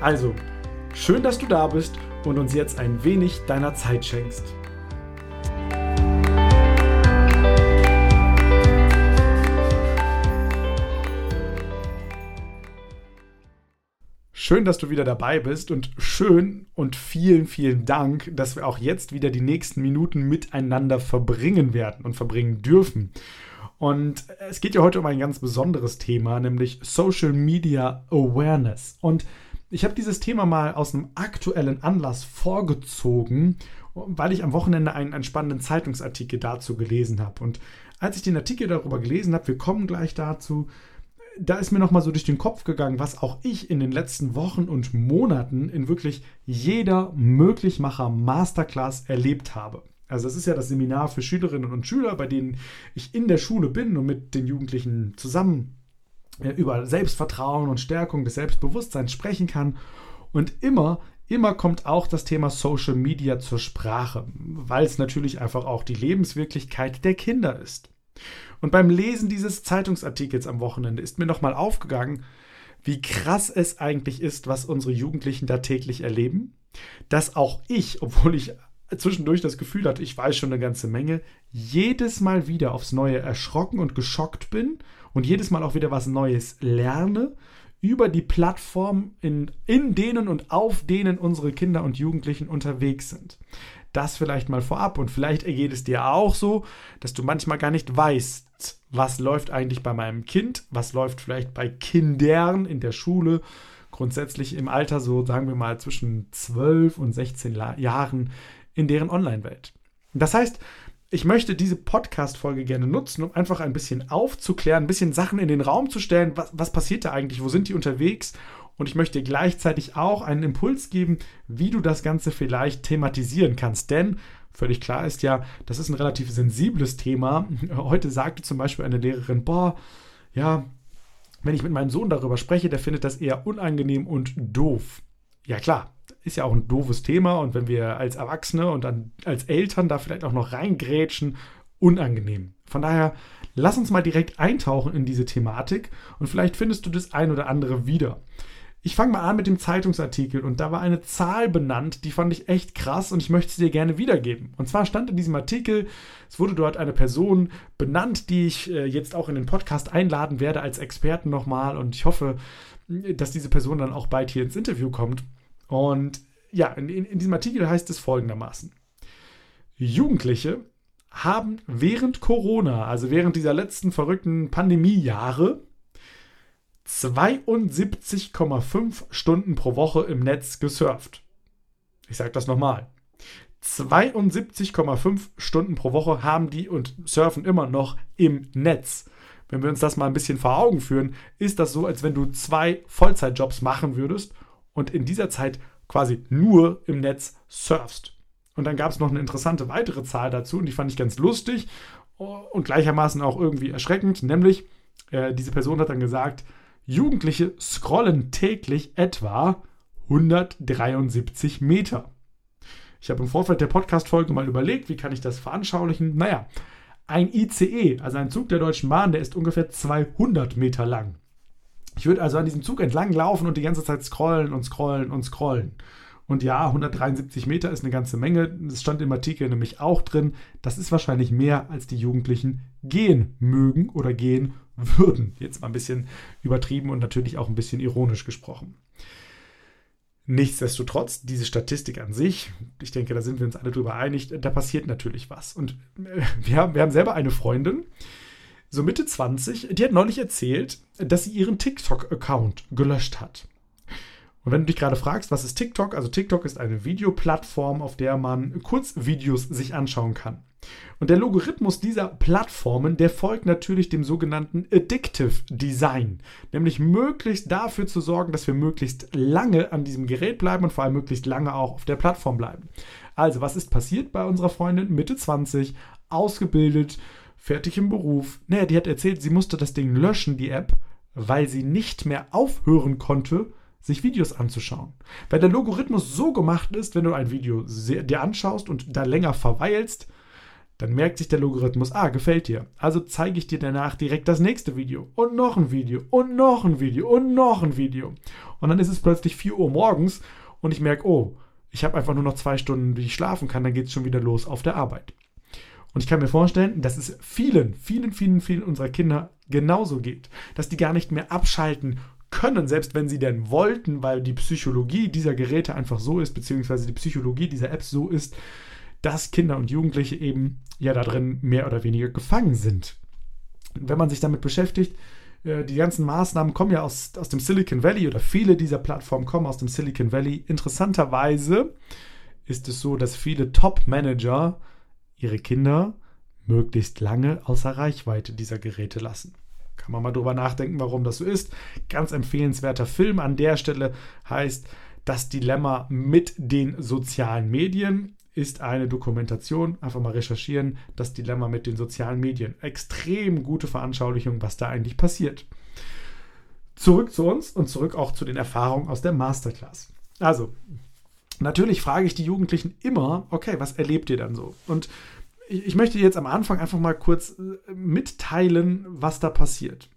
Also, schön, dass du da bist und uns jetzt ein wenig deiner Zeit schenkst. Schön, dass du wieder dabei bist und schön und vielen, vielen Dank, dass wir auch jetzt wieder die nächsten Minuten miteinander verbringen werden und verbringen dürfen. Und es geht ja heute um ein ganz besonderes Thema, nämlich Social Media Awareness. Und ich habe dieses Thema mal aus einem aktuellen Anlass vorgezogen, weil ich am Wochenende einen, einen spannenden Zeitungsartikel dazu gelesen habe. Und als ich den Artikel darüber gelesen habe, wir kommen gleich dazu, da ist mir nochmal so durch den Kopf gegangen, was auch ich in den letzten Wochen und Monaten in wirklich jeder Möglichmacher Masterclass erlebt habe. Also das ist ja das Seminar für Schülerinnen und Schüler, bei denen ich in der Schule bin und mit den Jugendlichen zusammen über Selbstvertrauen und Stärkung des Selbstbewusstseins sprechen kann. Und immer, immer kommt auch das Thema Social Media zur Sprache, weil es natürlich einfach auch die Lebenswirklichkeit der Kinder ist. Und beim Lesen dieses Zeitungsartikels am Wochenende ist mir nochmal aufgegangen, wie krass es eigentlich ist, was unsere Jugendlichen da täglich erleben. Dass auch ich, obwohl ich zwischendurch das Gefühl hatte, ich weiß schon eine ganze Menge, jedes Mal wieder aufs Neue erschrocken und geschockt bin und jedes Mal auch wieder was Neues lerne über die Plattform, in, in denen und auf denen unsere Kinder und Jugendlichen unterwegs sind. Das vielleicht mal vorab und vielleicht ergeht es dir auch so, dass du manchmal gar nicht weißt, was läuft eigentlich bei meinem Kind, was läuft vielleicht bei Kindern in der Schule, grundsätzlich im Alter so, sagen wir mal, zwischen 12 und 16 Jahren in deren Online-Welt. Das heißt, ich möchte diese Podcast-Folge gerne nutzen, um einfach ein bisschen aufzuklären, ein bisschen Sachen in den Raum zu stellen. Was, was passiert da eigentlich? Wo sind die unterwegs? Und ich möchte gleichzeitig auch einen Impuls geben, wie du das Ganze vielleicht thematisieren kannst. Denn völlig klar ist ja, das ist ein relativ sensibles Thema. Heute sagte zum Beispiel eine Lehrerin, boah, ja, wenn ich mit meinem Sohn darüber spreche, der findet das eher unangenehm und doof. Ja klar, ist ja auch ein doofes Thema und wenn wir als Erwachsene und dann als Eltern da vielleicht auch noch reingrätschen, unangenehm. Von daher, lass uns mal direkt eintauchen in diese Thematik und vielleicht findest du das ein oder andere wieder. Ich fange mal an mit dem Zeitungsartikel und da war eine Zahl benannt, die fand ich echt krass und ich möchte sie dir gerne wiedergeben. Und zwar stand in diesem Artikel, es wurde dort eine Person benannt, die ich äh, jetzt auch in den Podcast einladen werde als Experten nochmal und ich hoffe, dass diese Person dann auch bald hier ins Interview kommt. Und ja, in, in diesem Artikel heißt es folgendermaßen. Jugendliche haben während Corona, also während dieser letzten verrückten Pandemiejahre, 72,5 Stunden pro Woche im Netz gesurft. Ich sage das nochmal. 72,5 Stunden pro Woche haben die und surfen immer noch im Netz. Wenn wir uns das mal ein bisschen vor Augen führen, ist das so, als wenn du zwei Vollzeitjobs machen würdest und in dieser Zeit quasi nur im Netz surfst. Und dann gab es noch eine interessante weitere Zahl dazu und die fand ich ganz lustig und gleichermaßen auch irgendwie erschreckend, nämlich äh, diese Person hat dann gesagt, Jugendliche scrollen täglich etwa 173 Meter. Ich habe im Vorfeld der Podcast-Folge mal überlegt, wie kann ich das veranschaulichen. Naja, ein ICE, also ein Zug der Deutschen Bahn, der ist ungefähr 200 Meter lang. Ich würde also an diesem Zug entlang laufen und die ganze Zeit scrollen und scrollen und scrollen. Und ja, 173 Meter ist eine ganze Menge. Das stand im Artikel nämlich auch drin. Das ist wahrscheinlich mehr, als die Jugendlichen gehen mögen oder gehen würden. Jetzt mal ein bisschen übertrieben und natürlich auch ein bisschen ironisch gesprochen. Nichtsdestotrotz, diese Statistik an sich, ich denke, da sind wir uns alle drüber einig, da passiert natürlich was. Und äh, wir haben, wir haben selber eine Freundin, so Mitte 20, die hat neulich erzählt, dass sie ihren TikTok-Account gelöscht hat. Und wenn du dich gerade fragst, was ist TikTok? Also TikTok ist eine Videoplattform, auf der man Kurzvideos sich anschauen kann. Und der Logarithmus dieser Plattformen, der folgt natürlich dem sogenannten Addictive Design, nämlich möglichst dafür zu sorgen, dass wir möglichst lange an diesem Gerät bleiben und vor allem möglichst lange auch auf der Plattform bleiben. Also, was ist passiert bei unserer Freundin Mitte 20, ausgebildet, fertig im Beruf? Naja, die hat erzählt, sie musste das Ding löschen, die App, weil sie nicht mehr aufhören konnte, sich Videos anzuschauen. Weil der Logarithmus so gemacht ist, wenn du ein Video dir anschaust und da länger verweilst, dann merkt sich der Logarithmus, ah, gefällt dir. Also zeige ich dir danach direkt das nächste Video und noch ein Video und noch ein Video und noch ein Video. Und dann ist es plötzlich 4 Uhr morgens und ich merke, oh, ich habe einfach nur noch zwei Stunden, wie ich schlafen kann, dann geht es schon wieder los auf der Arbeit. Und ich kann mir vorstellen, dass es vielen, vielen, vielen, vielen unserer Kinder genauso geht, dass die gar nicht mehr abschalten können, selbst wenn sie denn wollten, weil die Psychologie dieser Geräte einfach so ist, beziehungsweise die Psychologie dieser Apps so ist, dass Kinder und Jugendliche eben ja da drin mehr oder weniger gefangen sind. Wenn man sich damit beschäftigt, äh, die ganzen Maßnahmen kommen ja aus, aus dem Silicon Valley oder viele dieser Plattformen kommen aus dem Silicon Valley. Interessanterweise ist es so, dass viele Top-Manager ihre Kinder möglichst lange außer Reichweite dieser Geräte lassen. Kann man mal drüber nachdenken, warum das so ist. Ganz empfehlenswerter Film an der Stelle heißt Das Dilemma mit den sozialen Medien ist eine Dokumentation. Einfach mal recherchieren. Das Dilemma mit den sozialen Medien. Extrem gute Veranschaulichung, was da eigentlich passiert. Zurück zu uns und zurück auch zu den Erfahrungen aus der Masterclass. Also, natürlich frage ich die Jugendlichen immer, okay, was erlebt ihr dann so? Und ich möchte jetzt am Anfang einfach mal kurz äh, mitteilen, was da passiert.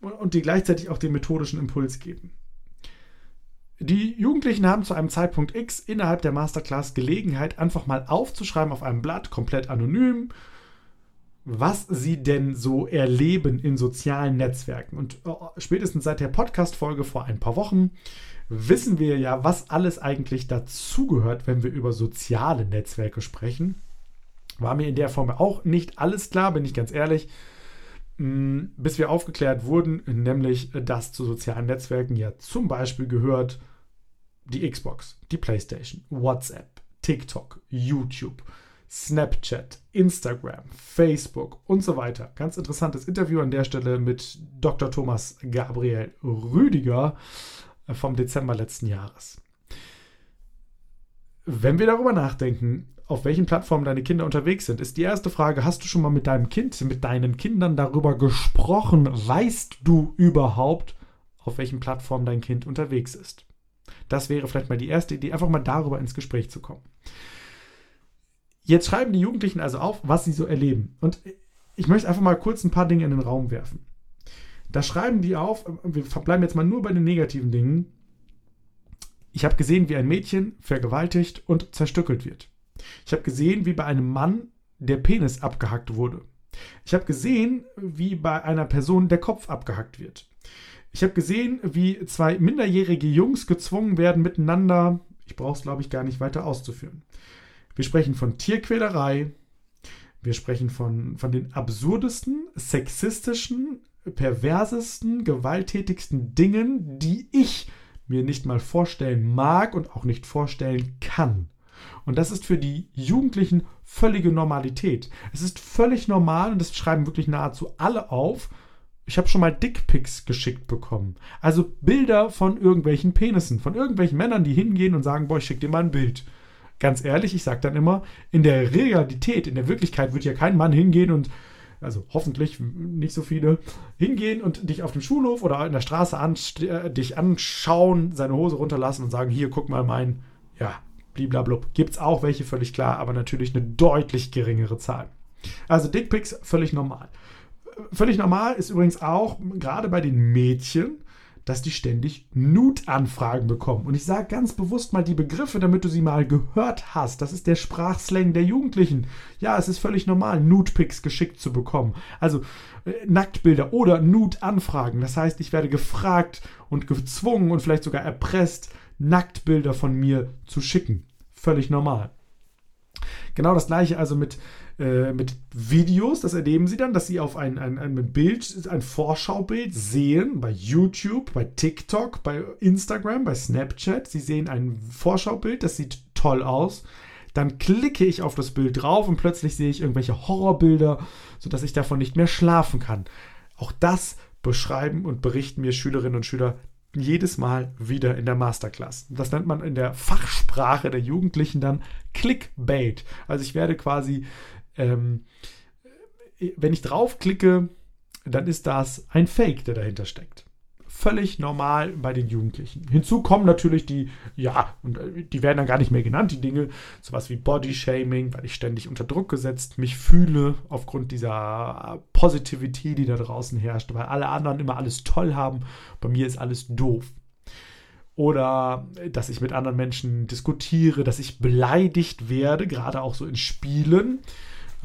Und dir gleichzeitig auch den methodischen Impuls geben. Die Jugendlichen haben zu einem Zeitpunkt X innerhalb der Masterclass Gelegenheit, einfach mal aufzuschreiben auf einem Blatt, komplett anonym, was sie denn so erleben in sozialen Netzwerken. Und oh, spätestens seit der Podcast-Folge vor ein paar Wochen wissen wir ja, was alles eigentlich dazugehört, wenn wir über soziale Netzwerke sprechen. War mir in der Form auch nicht alles klar, bin ich ganz ehrlich, mm, bis wir aufgeklärt wurden, nämlich, dass zu sozialen Netzwerken ja zum Beispiel gehört die Xbox, die PlayStation, WhatsApp, TikTok, YouTube, Snapchat, Instagram, Facebook und so weiter. Ganz interessantes Interview an der Stelle mit Dr. Thomas Gabriel Rüdiger äh, vom Dezember letzten Jahres. Wenn wir darüber nachdenken, auf welchen Plattformen deine Kinder unterwegs sind, ist die erste Frage, hast du schon mal mit deinem Kind, mit deinen Kindern darüber gesprochen? Weißt du überhaupt, auf welchen Plattformen dein Kind unterwegs ist? Das wäre vielleicht mal die erste Idee, einfach mal darüber ins Gespräch zu kommen. Jetzt schreiben die Jugendlichen also auf, was sie so erleben. Und ich möchte einfach mal kurz ein paar Dinge in den Raum werfen. Da schreiben die auf, wir bleiben jetzt mal nur bei den negativen Dingen. Ich habe gesehen, wie ein Mädchen vergewaltigt und zerstückelt wird. Ich habe gesehen, wie bei einem Mann der Penis abgehackt wurde. Ich habe gesehen, wie bei einer Person der Kopf abgehackt wird. Ich habe gesehen, wie zwei minderjährige Jungs gezwungen werden, miteinander, ich brauche es glaube ich gar nicht weiter auszuführen. Wir sprechen von Tierquälerei, wir sprechen von, von den absurdesten, sexistischen, perversesten, gewalttätigsten Dingen, die ich mir nicht mal vorstellen mag und auch nicht vorstellen kann. Und das ist für die Jugendlichen völlige Normalität. Es ist völlig normal und das schreiben wirklich nahezu alle auf. Ich habe schon mal Dickpics geschickt bekommen. Also Bilder von irgendwelchen Penissen, von irgendwelchen Männern, die hingehen und sagen, boah, ich schick dir mal ein Bild. Ganz ehrlich, ich sage dann immer, in der Realität, in der Wirklichkeit wird ja kein Mann hingehen und also hoffentlich nicht so viele, hingehen und dich auf dem Schulhof oder in der Straße an, äh, dich anschauen, seine Hose runterlassen und sagen, hier, guck mal mein, ja, bliblablub. Gibt es auch welche, völlig klar, aber natürlich eine deutlich geringere Zahl. Also Dickpics, völlig normal. Völlig normal ist übrigens auch, gerade bei den Mädchen, dass die ständig Nude-Anfragen bekommen. Und ich sage ganz bewusst mal die Begriffe, damit du sie mal gehört hast. Das ist der Sprachslang der Jugendlichen. Ja, es ist völlig normal, Nude-Pics geschickt zu bekommen. Also äh, Nacktbilder oder Nude-Anfragen. Das heißt, ich werde gefragt und gezwungen und vielleicht sogar erpresst, Nacktbilder von mir zu schicken. Völlig normal. Genau das gleiche also mit, äh, mit Videos. Das erleben Sie dann, dass Sie auf ein, ein, ein Bild, ein Vorschaubild sehen bei YouTube, bei TikTok, bei Instagram, bei Snapchat. Sie sehen ein Vorschaubild, das sieht toll aus. dann klicke ich auf das Bild drauf und plötzlich sehe ich irgendwelche Horrorbilder, sodass ich davon nicht mehr schlafen kann. Auch das beschreiben und berichten mir Schülerinnen und Schüler jedes Mal wieder in der Masterclass. Das nennt man in der Fachsprache der Jugendlichen dann Clickbait. Also ich werde quasi, ähm, wenn ich draufklicke, dann ist das ein Fake, der dahinter steckt völlig normal bei den Jugendlichen. Hinzu kommen natürlich die, ja, und äh, die werden dann gar nicht mehr genannt, die Dinge, sowas wie Bodyshaming, weil ich ständig unter Druck gesetzt mich fühle aufgrund dieser Positivity, die da draußen herrscht, weil alle anderen immer alles toll haben, bei mir ist alles doof. Oder äh, dass ich mit anderen Menschen diskutiere, dass ich beleidigt werde, gerade auch so in Spielen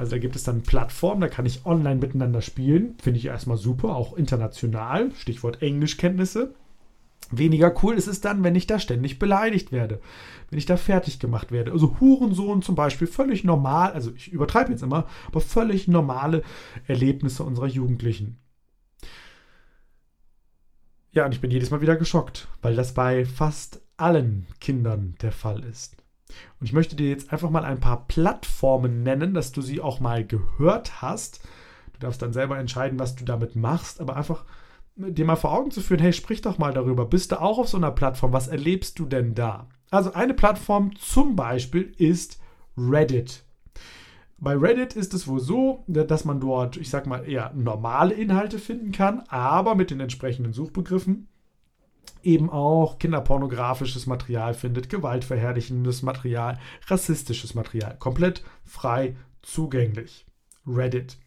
also da gibt es dann Plattformen, da kann ich online miteinander spielen. Finde ich erstmal super, auch international. Stichwort Englischkenntnisse. Weniger cool ist es dann, wenn ich da ständig beleidigt werde, wenn ich da fertig gemacht werde. Also Hurensohn zum Beispiel, völlig normal, also ich übertreibe jetzt immer, aber völlig normale Erlebnisse unserer Jugendlichen. Ja, und ich bin jedes Mal wieder geschockt, weil das bei fast allen Kindern der Fall ist. Und ich möchte dir jetzt einfach mal ein paar Plattformen nennen, dass du sie auch mal gehört hast. Du darfst dann selber entscheiden, was du damit machst, aber einfach dir mal vor Augen zu führen, hey, sprich doch mal darüber. Bist du auch auf so einer Plattform? Was erlebst du denn da? Also eine Plattform zum Beispiel ist Reddit. Bei Reddit ist es wohl so, dass man dort, ich sag mal, eher normale Inhalte finden kann, aber mit den entsprechenden Suchbegriffen eben auch kinderpornografisches Material findet, gewaltverherrlichendes Material, rassistisches Material. Komplett frei zugänglich. Reddit.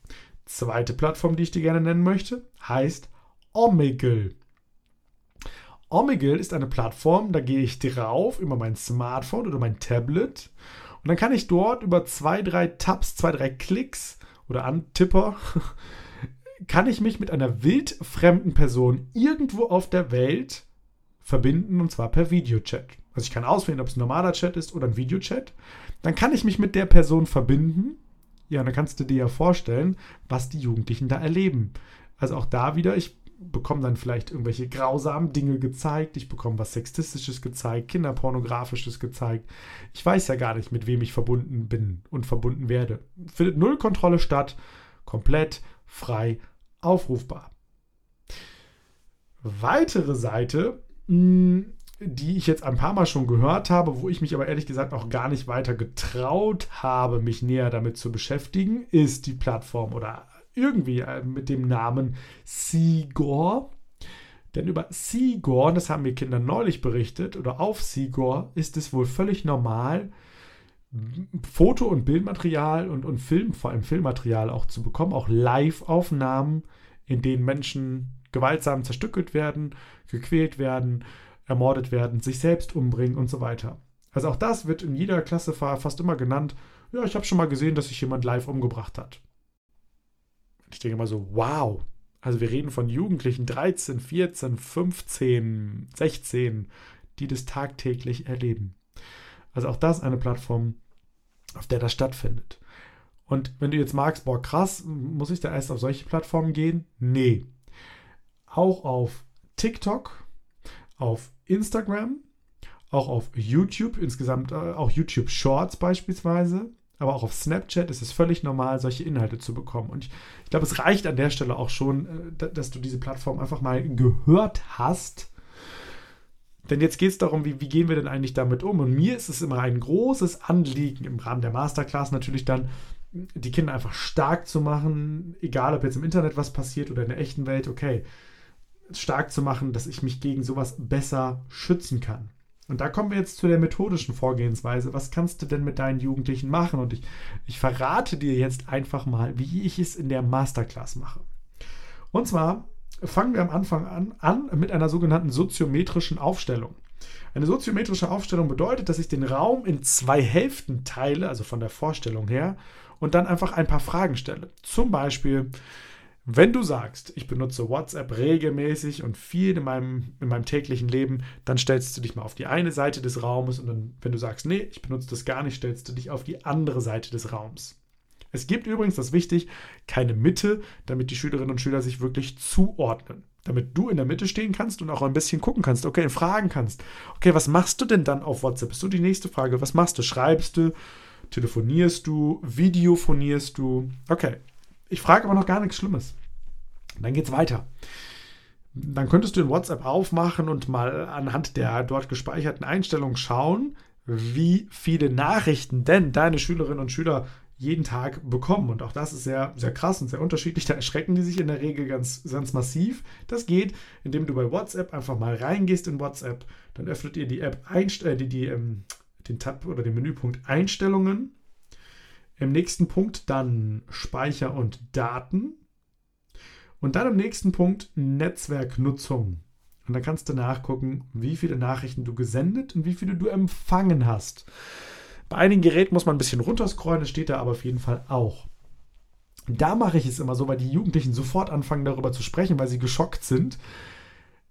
Zweite Plattform, die ich dir gerne nennen möchte, heißt Omegle. Omegle ist eine Plattform, da gehe ich drauf über mein Smartphone oder mein Tablet und dann kann ich dort über zwei, drei Tabs, zwei, drei Klicks oder Antipper kann ich mich mit einer wildfremden Person irgendwo auf der Welt verbinden und zwar per Videochat. Also ich kann auswählen, ob es ein normaler Chat ist oder ein Videochat. Dann kann ich mich mit der Person verbinden. Ja, dann kannst du dir ja vorstellen, was die Jugendlichen da erleben. Also auch da wieder, ich bekomme dann vielleicht irgendwelche grausamen Dinge gezeigt, ich bekomme was Sexistisches gezeigt, Kinderpornografisches gezeigt. Ich weiß ja gar nicht, mit wem ich verbunden bin und verbunden werde. Findet null Kontrolle statt, komplett frei aufrufbar. Weitere Seite die ich jetzt ein paar Mal schon gehört habe, wo ich mich aber ehrlich gesagt auch gar nicht weiter getraut habe, mich näher damit zu beschäftigen, ist die Plattform oder irgendwie äh, mit dem Namen Seagore. Denn über Seagore, das haben mir Kinder neulich berichtet, oder auf Seagore ist es wohl völlig normal, Foto- und Bildmaterial und, und Film, vor allem Filmmaterial auch zu bekommen, auch Live-Aufnahmen, in denen Menschen gewaltsam zerstückelt werden, gequält werden, ermordet werden, sich selbst umbringen und so weiter. Also auch das wird in jeder Klasse fast immer genannt. Ja, ich habe schon mal gesehen, dass sich jemand live umgebracht hat. Ich denke mal so, wow. Also wir reden von Jugendlichen 13, 14, 15, 16, die das tagtäglich erleben. Also auch das eine Plattform, auf der das stattfindet. Und wenn du jetzt magst, boah, krass, muss ich da erst auf solche Plattformen gehen? Nee auch auf TikTok, auf Instagram, auch auf YouTube, insgesamt äh, auch YouTube Shorts beispielsweise, aber auch auf Snapchat ist es völlig normal, solche Inhalte zu bekommen. Und ich, ich glaube, es reicht an der Stelle auch schon, äh, dass du diese Plattform einfach mal gehört hast. Denn jetzt geht es darum, wie, wie gehen wir denn eigentlich damit um? Und mir ist es immer ein großes Anliegen im Rahmen der Masterclass natürlich dann, die Kinder einfach stark zu machen, egal ob jetzt im Internet was passiert oder in der echten Welt, okay stark zu machen, dass ich mich gegen sowas besser schützen kann. Und da kommen wir jetzt zu der methodischen Vorgehensweise. Was kannst du denn mit deinen Jugendlichen machen? Und ich, ich verrate dir jetzt einfach mal, wie ich es in der Masterclass mache. Und zwar fangen wir am Anfang an, an mit einer sogenannten soziometrischen Aufstellung. Eine soziometrische Aufstellung bedeutet, dass ich den Raum in zwei Hälften teile, also von der Vorstellung her, und dann einfach ein paar Fragen stelle. Zum Beispiel, wenn du sagst, ich benutze WhatsApp regelmäßig und viel in meinem, in meinem täglichen Leben, dann stellst du dich mal auf die eine Seite des Raumes und dann, wenn du sagst, nee, ich benutze das gar nicht, stellst du dich auf die andere Seite des Raums. Es gibt übrigens, das ist wichtig, keine Mitte, damit die Schülerinnen und Schüler sich wirklich zuordnen. Damit du in der Mitte stehen kannst und auch ein bisschen gucken kannst, okay, fragen kannst. Okay, was machst du denn dann auf WhatsApp? Ist so die nächste Frage. Was machst du? Schreibst du? Telefonierst du? Videofonierst du? Okay. Ich frage aber noch gar nichts Schlimmes. Dann geht's weiter. Dann könntest du in WhatsApp aufmachen und mal anhand der dort gespeicherten Einstellungen schauen, wie viele Nachrichten denn deine Schülerinnen und Schüler jeden Tag bekommen. Und auch das ist sehr, sehr krass und sehr unterschiedlich. Da erschrecken die sich in der Regel ganz, ganz massiv. Das geht, indem du bei WhatsApp einfach mal reingehst in WhatsApp. Dann öffnet ihr die App, Einst äh, die, die, ähm, den Tab oder den Menüpunkt Einstellungen. Im nächsten Punkt dann Speicher und Daten. Und dann im nächsten Punkt Netzwerknutzung. Und dann kannst du nachgucken, wie viele Nachrichten du gesendet und wie viele du empfangen hast. Bei einigen Geräten muss man ein bisschen runterscrollen, das steht da aber auf jeden Fall auch. Da mache ich es immer so, weil die Jugendlichen sofort anfangen darüber zu sprechen, weil sie geschockt sind.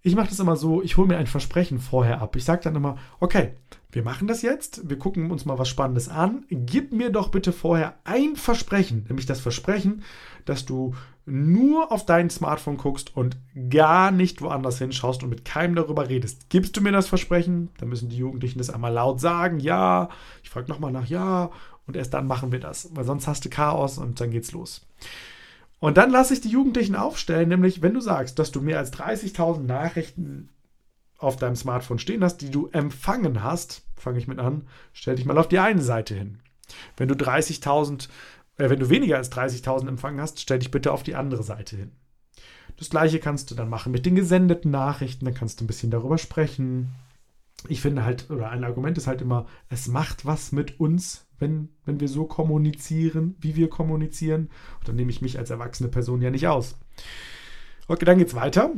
Ich mache das immer so, ich hole mir ein Versprechen vorher ab. Ich sage dann immer, okay, wir machen das jetzt, wir gucken uns mal was Spannendes an. Gib mir doch bitte vorher ein Versprechen, nämlich das Versprechen, dass du nur auf dein Smartphone guckst und gar nicht woanders hinschaust und mit keinem darüber redest. Gibst du mir das Versprechen? Dann müssen die Jugendlichen das einmal laut sagen, ja. Ich frage nochmal nach, ja. Und erst dann machen wir das, weil sonst hast du Chaos und dann geht's los. Und dann lasse ich die Jugendlichen aufstellen, nämlich wenn du sagst, dass du mehr als 30.000 Nachrichten auf deinem Smartphone stehen hast, die du empfangen hast, fange ich mit an, stell dich mal auf die eine Seite hin. Wenn du 30.000 äh, wenn du weniger als 30.000 empfangen hast, stell dich bitte auf die andere Seite hin. Das gleiche kannst du dann machen mit den gesendeten Nachrichten, dann kannst du ein bisschen darüber sprechen. Ich finde halt, oder ein Argument ist halt immer, es macht was mit uns, wenn, wenn wir so kommunizieren, wie wir kommunizieren. Und dann nehme ich mich als erwachsene Person ja nicht aus. Okay, dann geht's weiter.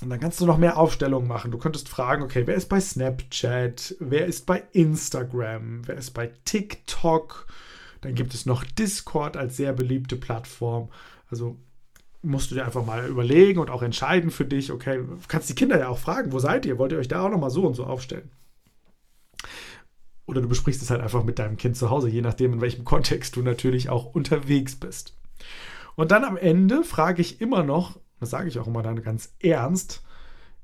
Und dann kannst du noch mehr Aufstellungen machen. Du könntest fragen, okay, wer ist bei Snapchat? Wer ist bei Instagram? Wer ist bei TikTok? Dann gibt es noch Discord als sehr beliebte Plattform. Also musst du dir einfach mal überlegen und auch entscheiden für dich, okay, kannst die Kinder ja auch fragen, wo seid ihr? Wollt ihr euch da auch nochmal so und so aufstellen? Oder du besprichst es halt einfach mit deinem Kind zu Hause, je nachdem, in welchem Kontext du natürlich auch unterwegs bist. Und dann am Ende frage ich immer noch, das sage ich auch immer dann ganz ernst,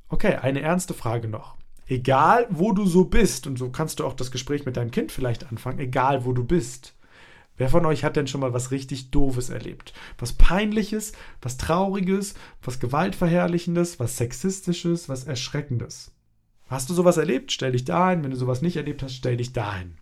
okay, eine ernste Frage noch. Egal, wo du so bist, und so kannst du auch das Gespräch mit deinem Kind vielleicht anfangen, egal, wo du bist, Wer von euch hat denn schon mal was richtig Doofes erlebt? Was Peinliches, was Trauriges, was Gewaltverherrlichendes, was Sexistisches, was Erschreckendes? Hast du sowas erlebt? Stell dich dahin. Wenn du sowas nicht erlebt hast, stell dich dahin.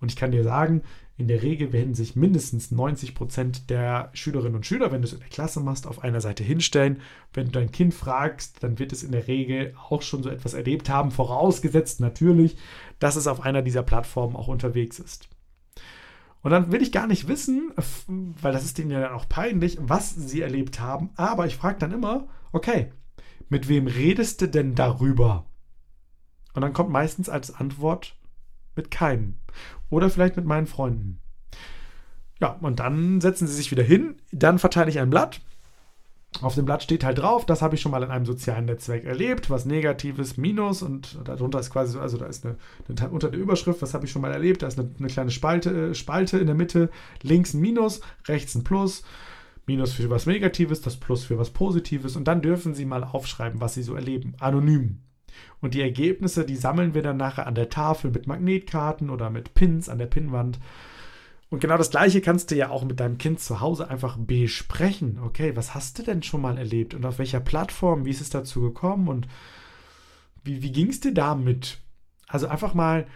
Und ich kann dir sagen, in der Regel werden sich mindestens 90 Prozent der Schülerinnen und Schüler, wenn du es in der Klasse machst, auf einer Seite hinstellen. Wenn du dein Kind fragst, dann wird es in der Regel auch schon so etwas erlebt haben, vorausgesetzt natürlich, dass es auf einer dieser Plattformen auch unterwegs ist. Und dann will ich gar nicht wissen, weil das ist denen ja dann auch peinlich, was sie erlebt haben. Aber ich frage dann immer, okay, mit wem redest du denn darüber? Und dann kommt meistens als Antwort mit keinem. Oder vielleicht mit meinen Freunden. Ja, und dann setzen sie sich wieder hin, dann verteile ich ein Blatt auf dem Blatt steht halt drauf, das habe ich schon mal in einem sozialen Netzwerk erlebt, was Negatives, Minus und darunter ist quasi so, also da ist eine, eine unter der Überschrift, was habe ich schon mal erlebt, da ist eine, eine kleine Spalte, äh, Spalte in der Mitte, links ein Minus, rechts ein Plus, Minus für was Negatives, das Plus für was Positives und dann dürfen Sie mal aufschreiben, was Sie so erleben, anonym. Und die Ergebnisse, die sammeln wir dann nachher an der Tafel mit Magnetkarten oder mit Pins an der Pinnwand und genau das Gleiche kannst du ja auch mit deinem Kind zu Hause einfach besprechen. Okay, was hast du denn schon mal erlebt und auf welcher Plattform? Wie ist es dazu gekommen und wie, wie ging es dir damit? Also einfach mal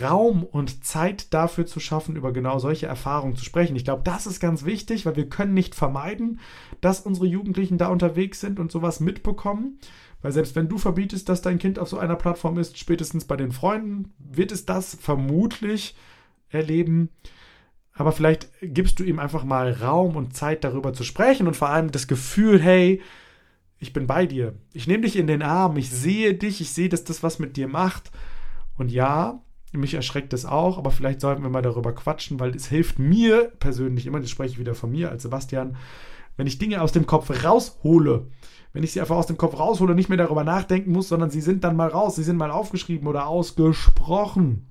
Raum und Zeit dafür zu schaffen, über genau solche Erfahrungen zu sprechen. Ich glaube, das ist ganz wichtig, weil wir können nicht vermeiden, dass unsere Jugendlichen da unterwegs sind und sowas mitbekommen. Weil selbst wenn du verbietest, dass dein Kind auf so einer Plattform ist, spätestens bei den Freunden, wird es das vermutlich erleben. Aber vielleicht gibst du ihm einfach mal Raum und Zeit darüber zu sprechen und vor allem das Gefühl, hey, ich bin bei dir. Ich nehme dich in den Arm, ich sehe dich, ich sehe, dass das was mit dir macht. Und ja, mich erschreckt es auch, aber vielleicht sollten wir mal darüber quatschen, weil es hilft mir persönlich immer, das spreche ich wieder von mir als Sebastian, wenn ich Dinge aus dem Kopf raushole, wenn ich sie einfach aus dem Kopf raushole, nicht mehr darüber nachdenken muss, sondern sie sind dann mal raus, sie sind mal aufgeschrieben oder ausgesprochen.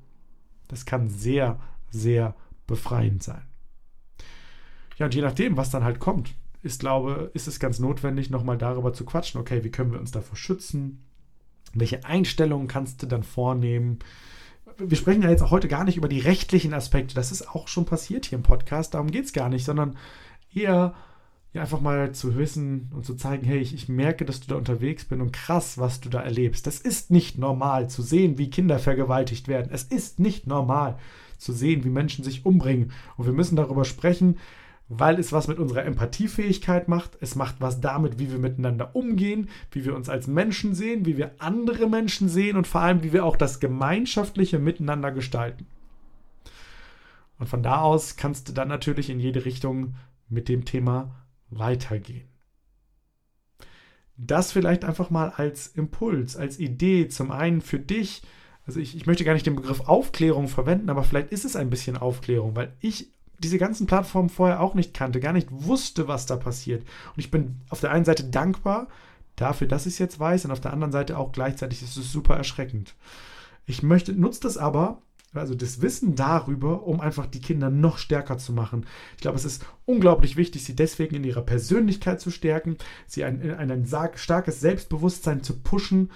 Das kann sehr, sehr befreiend sein. Ja, und je nachdem, was dann halt kommt, ist, glaube, ist es ganz notwendig, nochmal darüber zu quatschen. Okay, wie können wir uns davor schützen? Welche Einstellungen kannst du dann vornehmen? Wir sprechen ja jetzt auch heute gar nicht über die rechtlichen Aspekte. Das ist auch schon passiert hier im Podcast. Darum geht es gar nicht, sondern eher ja, einfach mal zu wissen und zu zeigen, hey, ich, ich merke, dass du da unterwegs bist und krass, was du da erlebst. Das ist nicht normal zu sehen, wie Kinder vergewaltigt werden. Es ist nicht normal zu sehen, wie Menschen sich umbringen. Und wir müssen darüber sprechen, weil es was mit unserer Empathiefähigkeit macht. Es macht was damit, wie wir miteinander umgehen, wie wir uns als Menschen sehen, wie wir andere Menschen sehen und vor allem, wie wir auch das gemeinschaftliche Miteinander gestalten. Und von da aus kannst du dann natürlich in jede Richtung mit dem Thema weitergehen. Das vielleicht einfach mal als Impuls, als Idee, zum einen für dich. Also ich, ich möchte gar nicht den Begriff Aufklärung verwenden, aber vielleicht ist es ein bisschen Aufklärung, weil ich diese ganzen Plattformen vorher auch nicht kannte, gar nicht wusste, was da passiert. Und ich bin auf der einen Seite dankbar dafür, dass ich es jetzt weiß, und auf der anderen Seite auch gleichzeitig ist es super erschreckend. Ich möchte, nutze das aber, also das Wissen darüber, um einfach die Kinder noch stärker zu machen. Ich glaube, es ist unglaublich wichtig, sie deswegen in ihrer Persönlichkeit zu stärken, sie ein, ein, ein starkes Selbstbewusstsein zu pushen,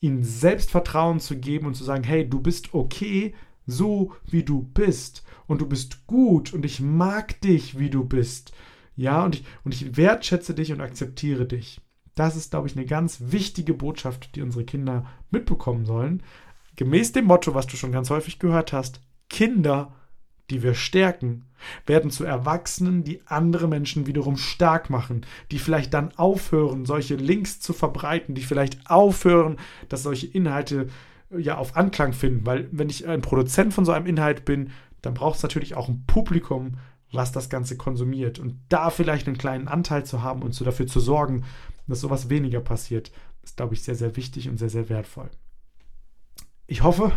ihnen Selbstvertrauen zu geben und zu sagen, hey, du bist okay, so wie du bist und du bist gut und ich mag dich, wie du bist. Ja, und ich, und ich wertschätze dich und akzeptiere dich. Das ist, glaube ich, eine ganz wichtige Botschaft, die unsere Kinder mitbekommen sollen. Gemäß dem Motto, was du schon ganz häufig gehört hast, Kinder, die wir stärken, werden zu Erwachsenen, die andere Menschen wiederum stark machen, die vielleicht dann aufhören, solche Links zu verbreiten, die vielleicht aufhören, dass solche Inhalte ja auf Anklang finden, weil wenn ich ein Produzent von so einem Inhalt bin, dann braucht es natürlich auch ein Publikum, was das Ganze konsumiert. Und da vielleicht einen kleinen Anteil zu haben und so dafür zu sorgen, dass sowas weniger passiert, ist, glaube ich, sehr, sehr wichtig und sehr, sehr wertvoll ich hoffe,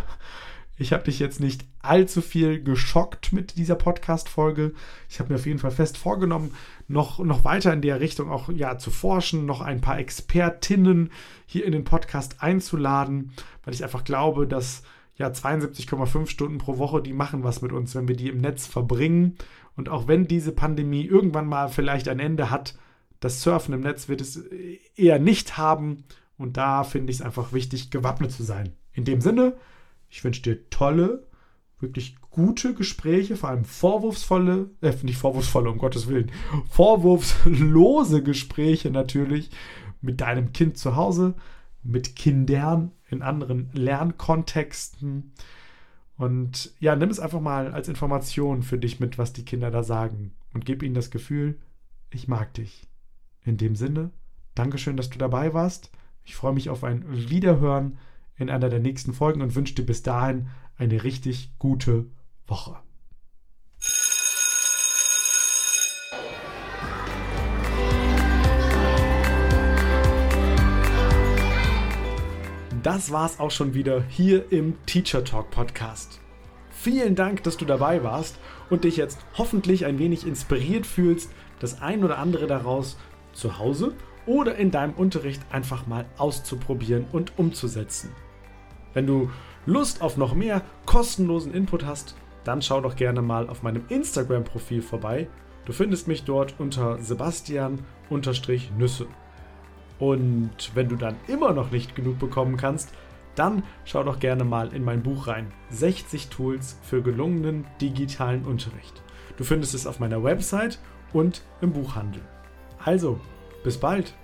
ich habe dich jetzt nicht allzu viel geschockt mit dieser Podcast-Folge. Ich habe mir auf jeden Fall fest vorgenommen, noch, noch weiter in der Richtung auch ja, zu forschen, noch ein paar Expertinnen hier in den Podcast einzuladen, weil ich einfach glaube, dass ja 72,5 Stunden pro Woche, die machen was mit uns, wenn wir die im Netz verbringen. Und auch wenn diese Pandemie irgendwann mal vielleicht ein Ende hat, das Surfen im Netz wird es eher nicht haben. Und da finde ich es einfach wichtig, gewappnet zu sein. In dem Sinne, ich wünsche dir tolle, wirklich gute Gespräche, vor allem vorwurfsvolle, äh, nicht vorwurfsvolle, um Gottes Willen, vorwurfslose Gespräche natürlich mit deinem Kind zu Hause, mit Kindern in anderen Lernkontexten. Und ja, nimm es einfach mal als Information für dich mit, was die Kinder da sagen. Und gib ihnen das Gefühl, ich mag dich. In dem Sinne, Dankeschön, dass du dabei warst. Ich freue mich auf ein Wiederhören in einer der nächsten Folgen und wünsche dir bis dahin eine richtig gute Woche. Das war's auch schon wieder hier im Teacher Talk Podcast. Vielen Dank, dass du dabei warst und dich jetzt hoffentlich ein wenig inspiriert fühlst, das ein oder andere daraus zu Hause oder in deinem Unterricht einfach mal auszuprobieren und umzusetzen. Wenn du Lust auf noch mehr kostenlosen Input hast, dann schau doch gerne mal auf meinem Instagram-Profil vorbei. Du findest mich dort unter Sebastian-Nüsse. Und wenn du dann immer noch nicht genug bekommen kannst, dann schau doch gerne mal in mein Buch rein. 60 Tools für gelungenen digitalen Unterricht. Du findest es auf meiner Website und im Buchhandel. Also, bis bald!